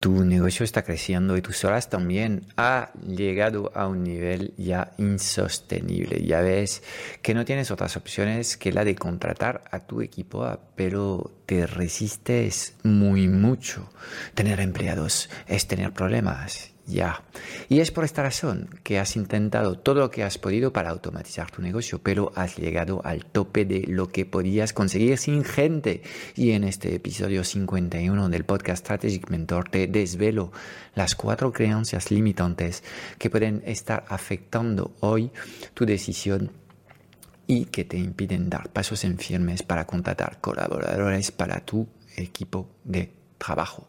tu negocio está creciendo y tus horas también ha llegado a un nivel ya insostenible. Ya ves que no tienes otras opciones que la de contratar a tu equipo, pero te resistes muy mucho. Tener empleados es tener problemas ya. Y es por esta razón que has intentado todo lo que has podido para automatizar tu negocio, pero has llegado al tope de lo que podías conseguir sin gente. Y en este episodio 51 del podcast Strategic Mentor te desvelo las cuatro creencias limitantes que pueden estar afectando hoy tu decisión y que te impiden dar pasos en firmes para contratar colaboradores para tu equipo de trabajo.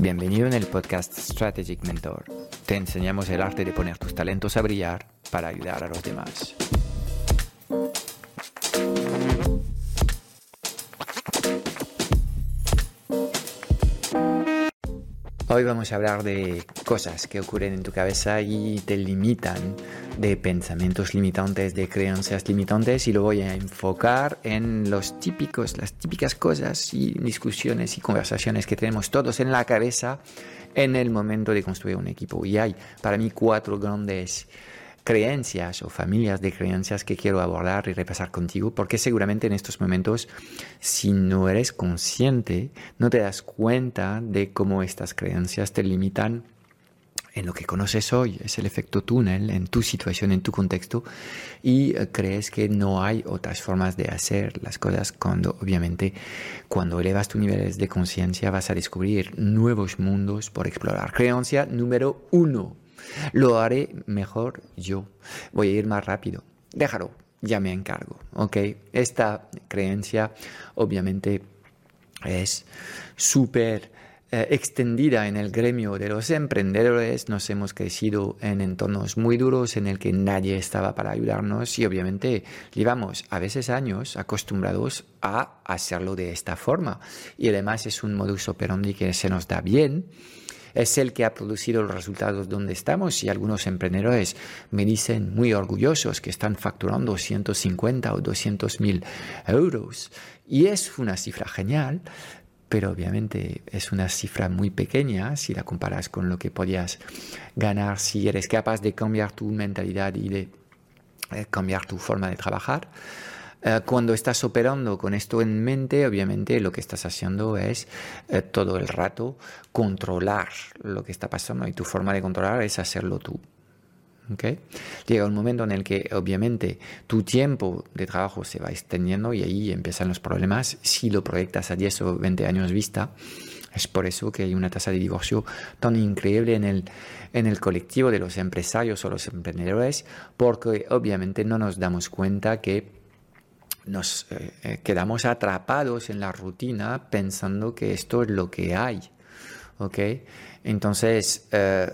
Bienvenido en el podcast Strategic Mentor. Te enseñamos el arte de poner tus talentos a brillar para ayudar a los demás. Hoy vamos a hablar de cosas que ocurren en tu cabeza y te limitan, de pensamientos limitantes, de creencias limitantes y lo voy a enfocar en los típicos, las típicas cosas y discusiones y conversaciones que tenemos todos en la cabeza en el momento de construir un equipo. Y hay para mí cuatro grandes creencias o familias de creencias que quiero abordar y repasar contigo, porque seguramente en estos momentos, si no eres consciente, no te das cuenta de cómo estas creencias te limitan en lo que conoces hoy, es el efecto túnel en tu situación, en tu contexto, y eh, crees que no hay otras formas de hacer las cosas cuando obviamente cuando elevas tus niveles de conciencia vas a descubrir nuevos mundos por explorar. Creencia número uno, lo haré mejor yo. Voy a ir más rápido. Déjalo, ya me encargo. ¿Ok? Esta creencia obviamente es súper eh, extendida en el gremio de los emprendedores. Nos hemos crecido en entornos muy duros en el que nadie estaba para ayudarnos y obviamente llevamos a veces años acostumbrados a hacerlo de esta forma. Y además es un modus operandi que se nos da bien es el que ha producido los resultados donde estamos y algunos emprendedores me dicen muy orgullosos que están facturando 150 o 200 mil euros y es una cifra genial, pero obviamente es una cifra muy pequeña si la comparas con lo que podías ganar si eres capaz de cambiar tu mentalidad y de eh, cambiar tu forma de trabajar. Eh, cuando estás operando con esto en mente, obviamente lo que estás haciendo es eh, todo el rato controlar lo que está pasando y tu forma de controlar es hacerlo tú. ¿Okay? Llega un momento en el que obviamente tu tiempo de trabajo se va extendiendo y ahí empiezan los problemas si lo proyectas a 10 o 20 años vista. Es por eso que hay una tasa de divorcio tan increíble en el, en el colectivo de los empresarios o los emprendedores, porque obviamente no nos damos cuenta que nos eh, eh, quedamos atrapados en la rutina pensando que esto es lo que hay. ¿Ok? Entonces, eh,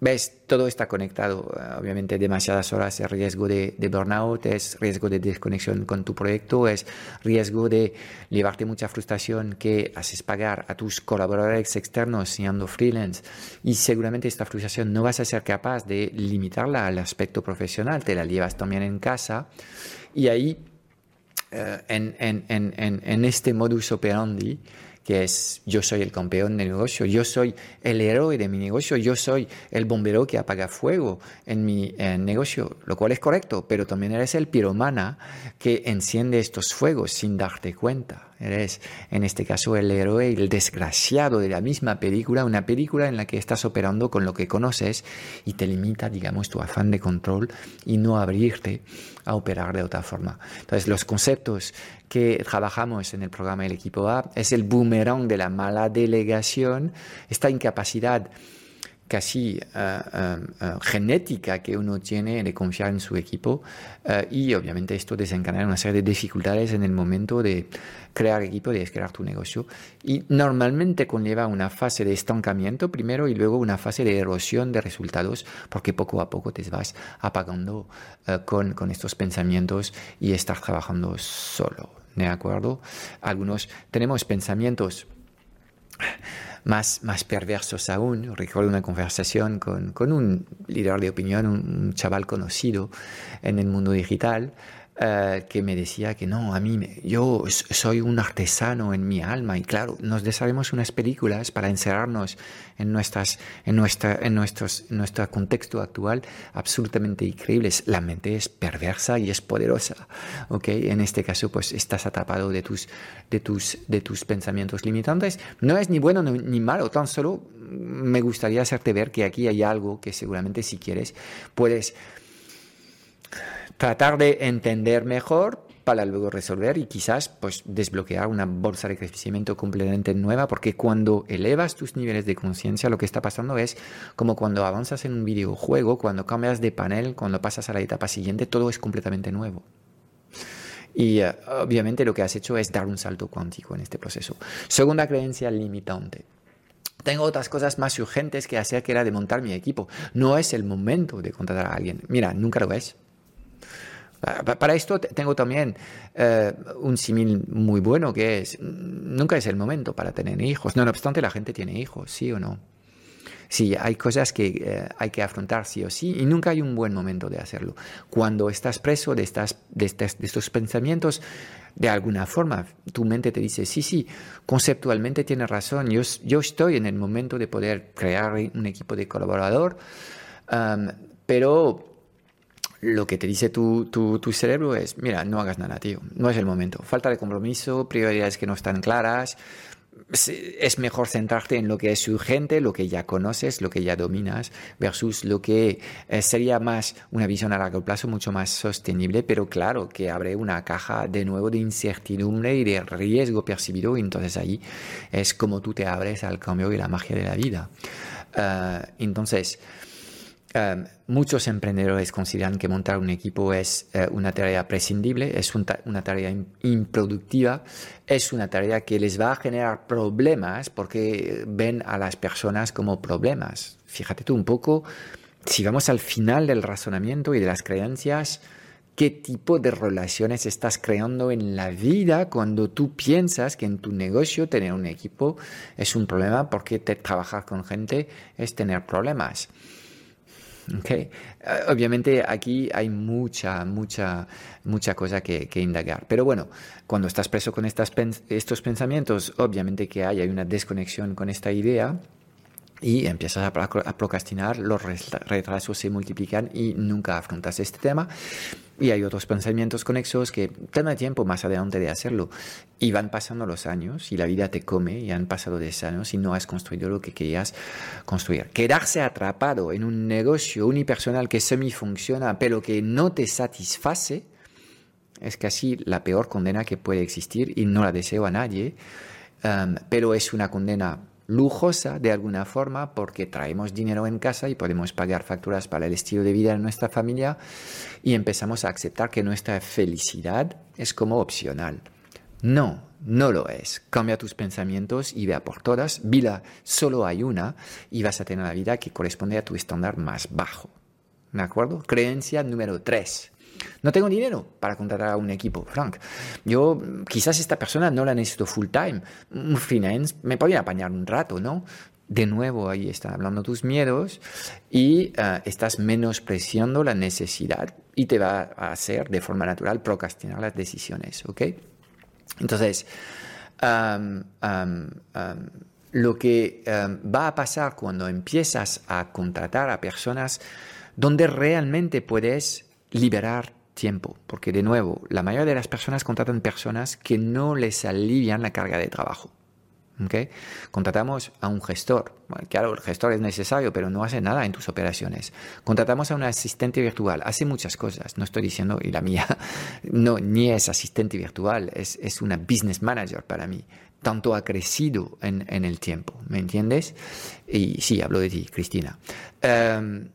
ves, todo está conectado. Obviamente, demasiadas horas es riesgo de, de, burnout, es riesgo de desconexión con tu proyecto, es riesgo de llevarte mucha frustración que haces pagar a tus colaboradores externos siendo freelance. Y seguramente esta frustración no vas a ser capaz de limitarla al aspecto profesional, te la llevas también en casa. Y ahí eh, en, en, en, en, este modus operandi que es yo soy el campeón del negocio, yo soy el héroe de mi negocio, yo soy el bombero que apaga fuego en mi negocio, lo cual es correcto, pero también eres el piromana que enciende estos fuegos sin darte cuenta. Eres, en este caso, el héroe y el desgraciado de la misma película, una película en la que estás operando con lo que conoces y te limita, digamos, tu afán de control y no abrirte a operar de otra forma. Entonces, los conceptos que trabajamos en el programa del equipo A es el boomerang de la mala delegación, esta incapacidad casi genética que uno tiene de confiar en su equipo y obviamente esto desencadena una serie de dificultades en el momento de crear equipo, de crear tu negocio y normalmente conlleva una fase de estancamiento primero y luego una fase de erosión de resultados porque poco a poco te vas apagando con, con estos pensamientos y estar trabajando solo. ¿De acuerdo? Algunos tenemos pensamientos más, más perversos aún. Recuerdo una conversación con, con un líder de opinión, un, chaval conocido en el mundo digital, eh, que me decía que no, a mí, yo soy un artesano en mi alma y claro, nos desarrollamos unas películas para encerrarnos en, nuestras, en, nuestra, en, nuestros, nuestro contexto actual absolutamente increíbles. La mente es perversa y es poderosa, ¿ok? En este caso, pues estás atrapado de tus, de tus, de tus pensamientos limitantes. No es ni bueno ni malo, tan solo me gustaría hacerte ver que aquí hay algo que seguramente si quieres puedes tratar de entender mejor para luego resolver y quizás pues desbloquear una bolsa de crecimiento completamente nueva porque cuando elevas tus niveles de conciencia lo que está pasando es como cuando avanzas en un videojuego, cuando cambias de panel, cuando pasas a la etapa siguiente, todo es completamente nuevo. Y eh, obviamente lo que has hecho es dar un salto cuántico en este proceso. Segunda creencia limitante. Tengo otras cosas más urgentes que hacer que era de montar mi equipo. No es el momento de contratar a alguien. Mira, nunca lo es. Para esto tengo también eh, un símil muy bueno que es, nunca es el momento para tener hijos. No, obstante, la gente tiene hijos, sí o no. Sí, hay cosas que eh, hay que afrontar sí o sí y nunca hay un buen momento de hacerlo. Cuando estás preso de, estas, de, de estos pensamientos, de alguna forma tu mente te dice, sí, sí, conceptualmente tienes razón, yo, yo estoy en el momento de poder crear un equipo de colaborador, pero lo que te dice tu, tu, tu, cerebro es, mira, no hagas nada, tío, no es el momento. Falta de compromiso, prioridades que no están claras. Es mejor centrarte en lo que es urgente, lo que ya conoces, lo que ya dominas, versus lo que eh, sería más una visión a largo plazo mucho más sostenible, pero claro, que abre una caja de nuevo de incertidumbre y de riesgo percibido, y entonces ahí es como tú te abres al cambio y la magia de la vida. Ah, entonces, Em, muchos emprendedores consideran que montar un equipo es eh, una tarea prescindible, es una tarea improductiva, es una tarea que les va a generar problemas porque ven a las personas como problemas. Fíjate tú un poco, si vamos al final del razonamiento y de las creencias, qué tipo de relaciones estás creando en la vida cuando tú piensas que en tu negocio tener un equipo es un problema porque trabajar con gente es tener problemas. Eh, obviamente aquí hay mucha, mucha, mucha cosa que, indagar. Pero bueno, cuando estás preso con estos pensamientos, obviamente que hay, hay una desconexión con esta idea y empiezas a, procrastinar, los retrasos se multiplican y nunca afrontas este tema. Y hay otros pensamientos conexos que toma tiempo más adelante de hacerlo. Y van pasando los años y la vida te come y han pasado 10 años y no has construido lo que querías construir. Quedarse atrapado en un negocio unipersonal que semi-funciona pero que no te satisface es casi la peor condena que puede existir y no la deseo a nadie. Um, pero es una condena lujosa de alguna forma porque traemos dinero en casa y podemos pagar facturas para el estilo de vida de nuestra familia y empezamos a aceptar que nuestra felicidad es como opcional. No, no lo es. Cambia tus pensamientos y vea por todas. Vida solo hay una y vas a tener una vida que corresponde a tu estándar más bajo. ¿De acuerdo? Creencia número 3. No tengo dinero para contratar a un equipo, Frank. Yo, quizás esta persona no la necesito full time. Un freelance me podría apañar un rato, ¿no? De nuevo, ahí están hablando tus miedos y uh, estás menospreciando la necesidad y te va a hacer de forma natural procrastinar las decisiones, ¿ok? Entonces, lo que va a pasar cuando empiezas a contratar a personas donde realmente puedes liberar tiempo, porque de nuevo, la mayoría de las personas contratan personas que no les alivian la carga de trabajo. Contratamos a un gestor. claro, el gestor es necesario, pero no hace nada en tus operaciones. Contratamos a un asistente virtual. Hace muchas cosas. No estoy diciendo, y la mía no, ni es asistente virtual, es, es una business manager para mí. Tanto ha crecido en, en el tiempo, ¿me entiendes? Y sí, hablo de ti, Cristina. Em,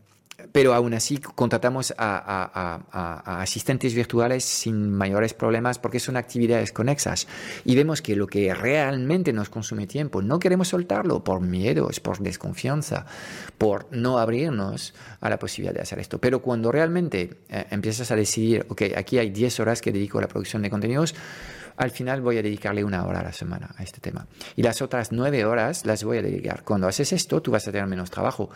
pero aún así contratamos a, asistentes virtuales sin mayores problemas porque son actividades conexas y vemos que lo que realmente nos consume tiempo no queremos soltarlo por miedos, por desconfianza, por no abrirnos a la posibilidad de hacer esto. Pero cuando realmente eh, empiezas a decidir, ok, aquí hay 10 horas que dedico a la producción de contenidos, al final voy a dedicarle una hora a la semana a este tema. Y las otras nueve horas las voy a dedicar. Cuando haces esto, tú vas a tener menos trabajo.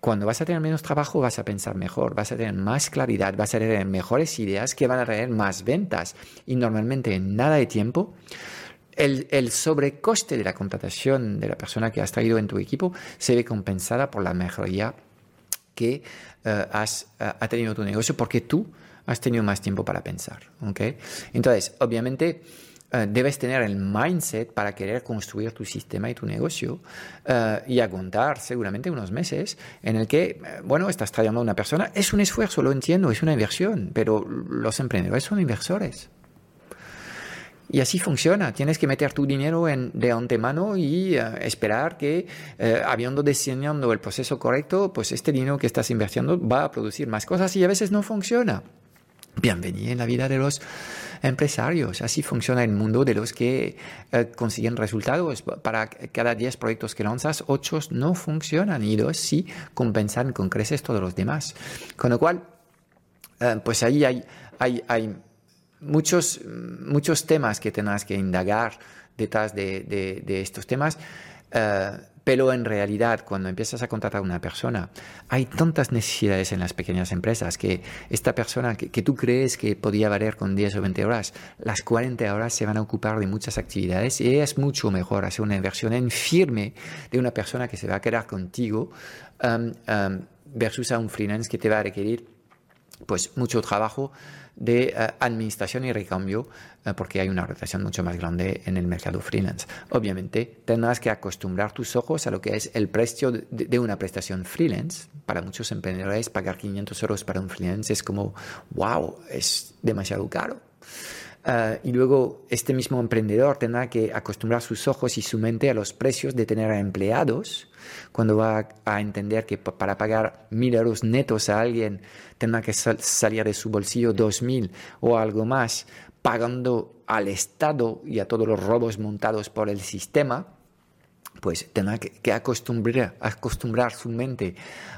Cuando vas a tener menos trabajo, vas a pensar mejor, vas a tener más claridad, vas a tener mejores ideas que van a traer más ventas. Y normalmente en nada de tiempo, el, sobrecoste de la contratación de la persona que has traído en tu equipo se ve compensada por la mejoría que eh, has eh, ha tenido tu negocio porque tú has tenido más tiempo para pensar. ¿okay? Entonces, obviamente, eh, debes tener el mindset para querer construir tu sistema y tu negocio uh, y aguantar seguramente unos meses en el que, eh, bueno, estás trayendo a una persona. Es un esfuerzo, lo entiendo, es una inversión, pero los emprendedores son inversores. Y así funciona. Tienes que meter tu dinero de antemano y esperar que, habiendo diseñado el proceso correcto, pues este dinero que estás invirtiendo va a producir más cosas y a veces no funciona. Bienvenido en la vida de los empresarios. Así funciona el mundo de los que eh, consiguen resultados. Para cada 10 proyectos que lanzas, 8 no funcionan y 2 sí compensan con creces todos los demás. Con lo cual, eh, pues ahí hay, hay, hay muchos, muchos temas que tendrás que indagar detrás de, de, estos temas. Eh, pero en realidad, cuando empiezas a contratar a una persona, hay tantas necesidades en las pequeñas empresas que esta persona que, tú crees que podía valer con 10 o 20 horas, las 40 horas se van a ocupar de muchas actividades y es mucho mejor hacer una inversión en firme de una persona que se va a quedar contigo um, um, versus a un freelance que te va a requerir pues mucho trabajo de eh, administración y recambio eh, porque hay una rotación mucho más grande en el mercado freelance. Obviamente tendrás que acostumbrar tus ojos a lo que es el precio de, una prestación freelance. Para muchos emprendedores pagar 500 euros para un freelance es como, wow, es demasiado caro. Eh, y luego este mismo emprendedor tendrá que acostumbrar sus ojos y su mente a los precios de tener empleados. Cuando va a entender que para pagar mil euros netos a alguien tendrá que salir de su bolsillo dos mil o algo más, pagando al Estado y a todos los robos montados por el sistema, pues tendrá que, acostumbrar, acostumbrar su mente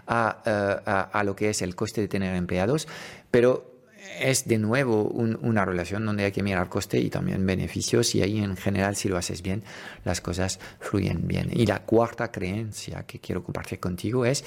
a, eh, a, lo que es el coste de tener empleados, pero es de nuevo una relación donde hay que mirar coste y también beneficios y ahí en general si lo haces bien las cosas fluyen bien. Y la cuarta creencia que quiero compartir contigo es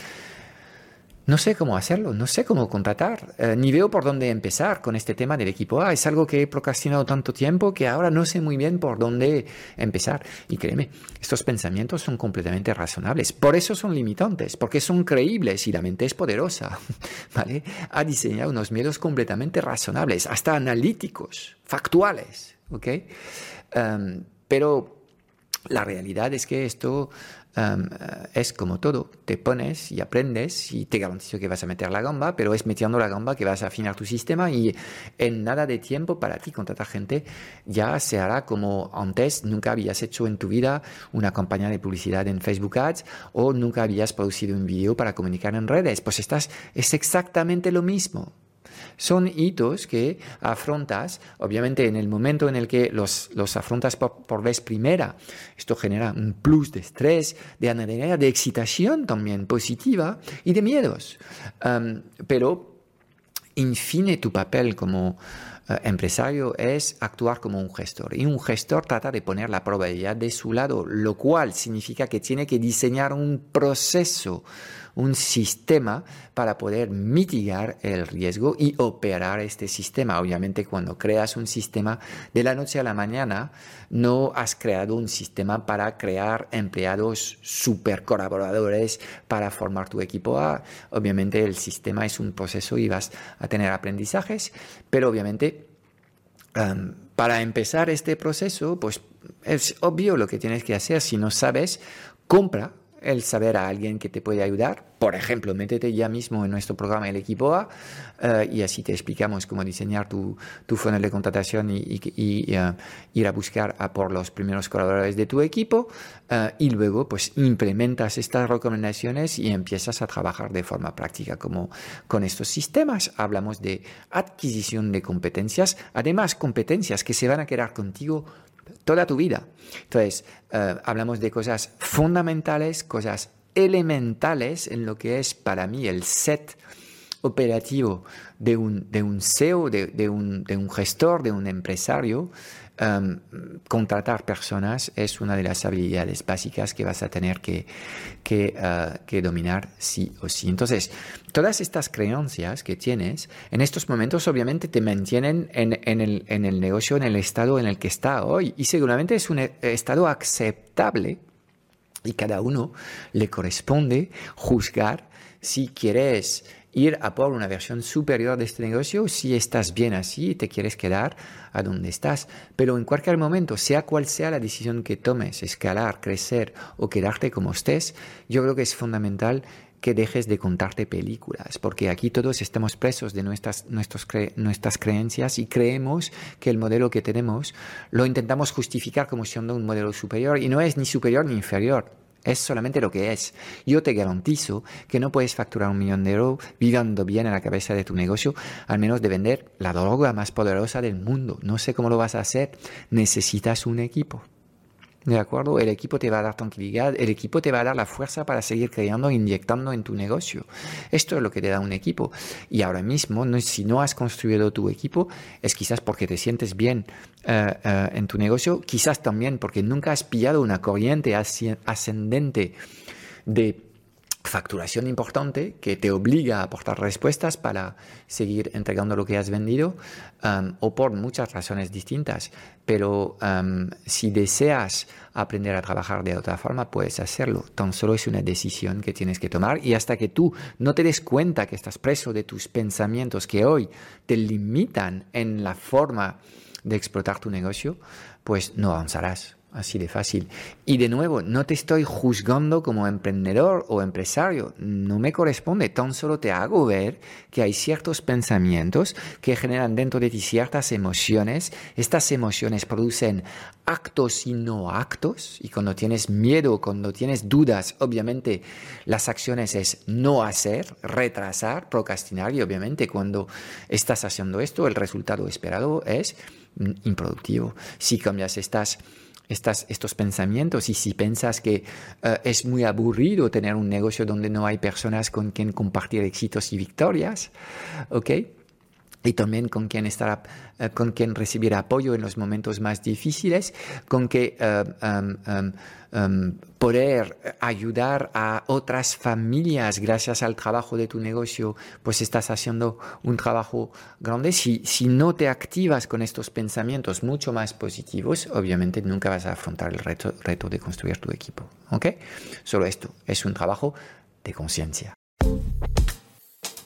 no sé cómo hacerlo, no sé cómo contratar, eh, ni veo por dónde empezar con este tema del equipo A. Es algo que he procrastinado tanto tiempo que ahora no sé muy bien por dónde empezar. Y créeme, estos pensamientos son completamente razonables. Por eso son limitantes, porque son creíbles y la mente es poderosa. ¿vale? Ha diseñado unos miedos completamente razonables, hasta analíticos, factuales. ¿ok? Em, pero la realidad es que esto Um, es como todo, te pones y aprendes y te garantizo que vas a meter la gamba, pero es metiendo la gamba que vas a afinar tu sistema y en nada de tiempo para ti contratar gente ya se hará como antes nunca habías hecho en tu vida una campaña de publicidad en Facebook Ads o nunca habías producido un vídeo para comunicar en redes, pues estás, es exactamente lo mismo. Son hitos que afrontas, obviamente en el momento en el que los, los afrontas por, vez primera. Esto genera un plus de estrés, de adrenalina, de excitación también positiva y de miedos. pero, en fin, tu papel como empresario es actuar como un gestor. Y un gestor trata de poner la probabilidad de su lado, lo cual significa que tiene que diseñar un proceso un sistema para poder mitigar el riesgo y operar este sistema. Obviamente cuando creas un sistema de la noche a la mañana, no has creado un sistema para crear empleados super colaboradores para formar tu equipo A. Obviamente el sistema es un proceso y vas a tener aprendizajes, pero obviamente para empezar este proceso, pues es obvio lo que tienes que hacer. Si no sabes, compra el saber a alguien que te puede ayudar. Por ejemplo, métete ya mismo en nuestro programa El Equipo A eh, y así te explicamos cómo diseñar tu, tu funnel de contratación y, eh, ir a buscar a por los primeros colaboradores de tu equipo eh, y luego pues implementas estas recomendaciones y empiezas a trabajar de forma práctica como con estos sistemas. Hablamos de adquisición de competencias, además competencias que se van a quedar contigo toda tu vida. Entonces, eh, hablamos de cosas fundamentales, cosas elementales en lo que es para mí el set operativo de un, de un CEO, de, un, de un gestor, de un empresario Em, contratar personas es una de las habilidades básicas que vas a tener que, que, eh, dominar sí o sí. Entonces, todas estas creencias que tienes en estos momentos obviamente te mantienen en, en, el, en el negocio, en el estado en el que está hoy y seguramente es un estado aceptable y cada uno le corresponde juzgar si quieres ir a por una versión superior de este negocio si estás bien así y te quieres quedar a donde estás. Pero en cualquier momento, sea cual sea la decisión que tomes, escalar, crecer o quedarte como estés, yo creo que es fundamental que dejes de contarte películas, porque aquí todos estamos presos de nuestras, nuestras creencias y creemos que el modelo que tenemos lo intentamos justificar como siendo un modelo superior y no es ni superior ni inferior es solamente lo que es. Yo te garantizo que no puedes facturar un millón de euros viviendo bien en la cabeza de tu negocio, al menos de vender la droga más poderosa del mundo. No sé cómo lo vas a hacer. Necesitas un equipo. ¿De acuerdo? El equipo te va a dar tranquilidad, el equipo te va a dar la fuerza para seguir creando e inyectando en tu negocio. Esto es lo que te da un equipo. Y ahora mismo, si no has construido tu equipo, es quizás porque te sientes bien eh, eh, en tu negocio, quizás también porque nunca has pillado una corriente ascendente de facturación importante que te obliga a aportar respuestas para seguir entregando lo que has vendido um, o por muchas razones distintas. Pero um, si deseas aprender a trabajar de otra forma, puedes hacerlo. Tan solo es una decisión que tienes que tomar y hasta que tú no te des cuenta que estás preso de tus pensamientos que hoy te limitan en la forma de explotar tu negocio, pues no avanzarás así de fácil. Y de nuevo, no te estoy juzgando como emprendedor o empresario, no me corresponde, tan solo te hago ver que hay ciertos pensamientos que generan dentro de ti ciertas emociones, estas emociones producen actos y no actos, y cuando tienes miedo, cuando tienes dudas, obviamente las acciones es no hacer, retrasar, procrastinar, y obviamente cuando estás haciendo esto, el resultado esperado es improductivo. Si cambias estas estas, estos pensamientos y si piensas que eh, es muy aburrido tener un negocio donde no hay personas con quien compartir éxitos y victorias, ¿ok? Y también con quien estar, eh, con quien recibir apoyo en los momentos más difíciles, con que em, em, em, poder ayudar a otras familias gracias al trabajo de tu negocio, pues estás haciendo un trabajo grande. Si, si no te activas con estos pensamientos mucho más positivos, obviamente nunca vas a afrontar el reto, reto de construir tu equipo. ¿Ok? Solo esto es un trabajo de conciencia.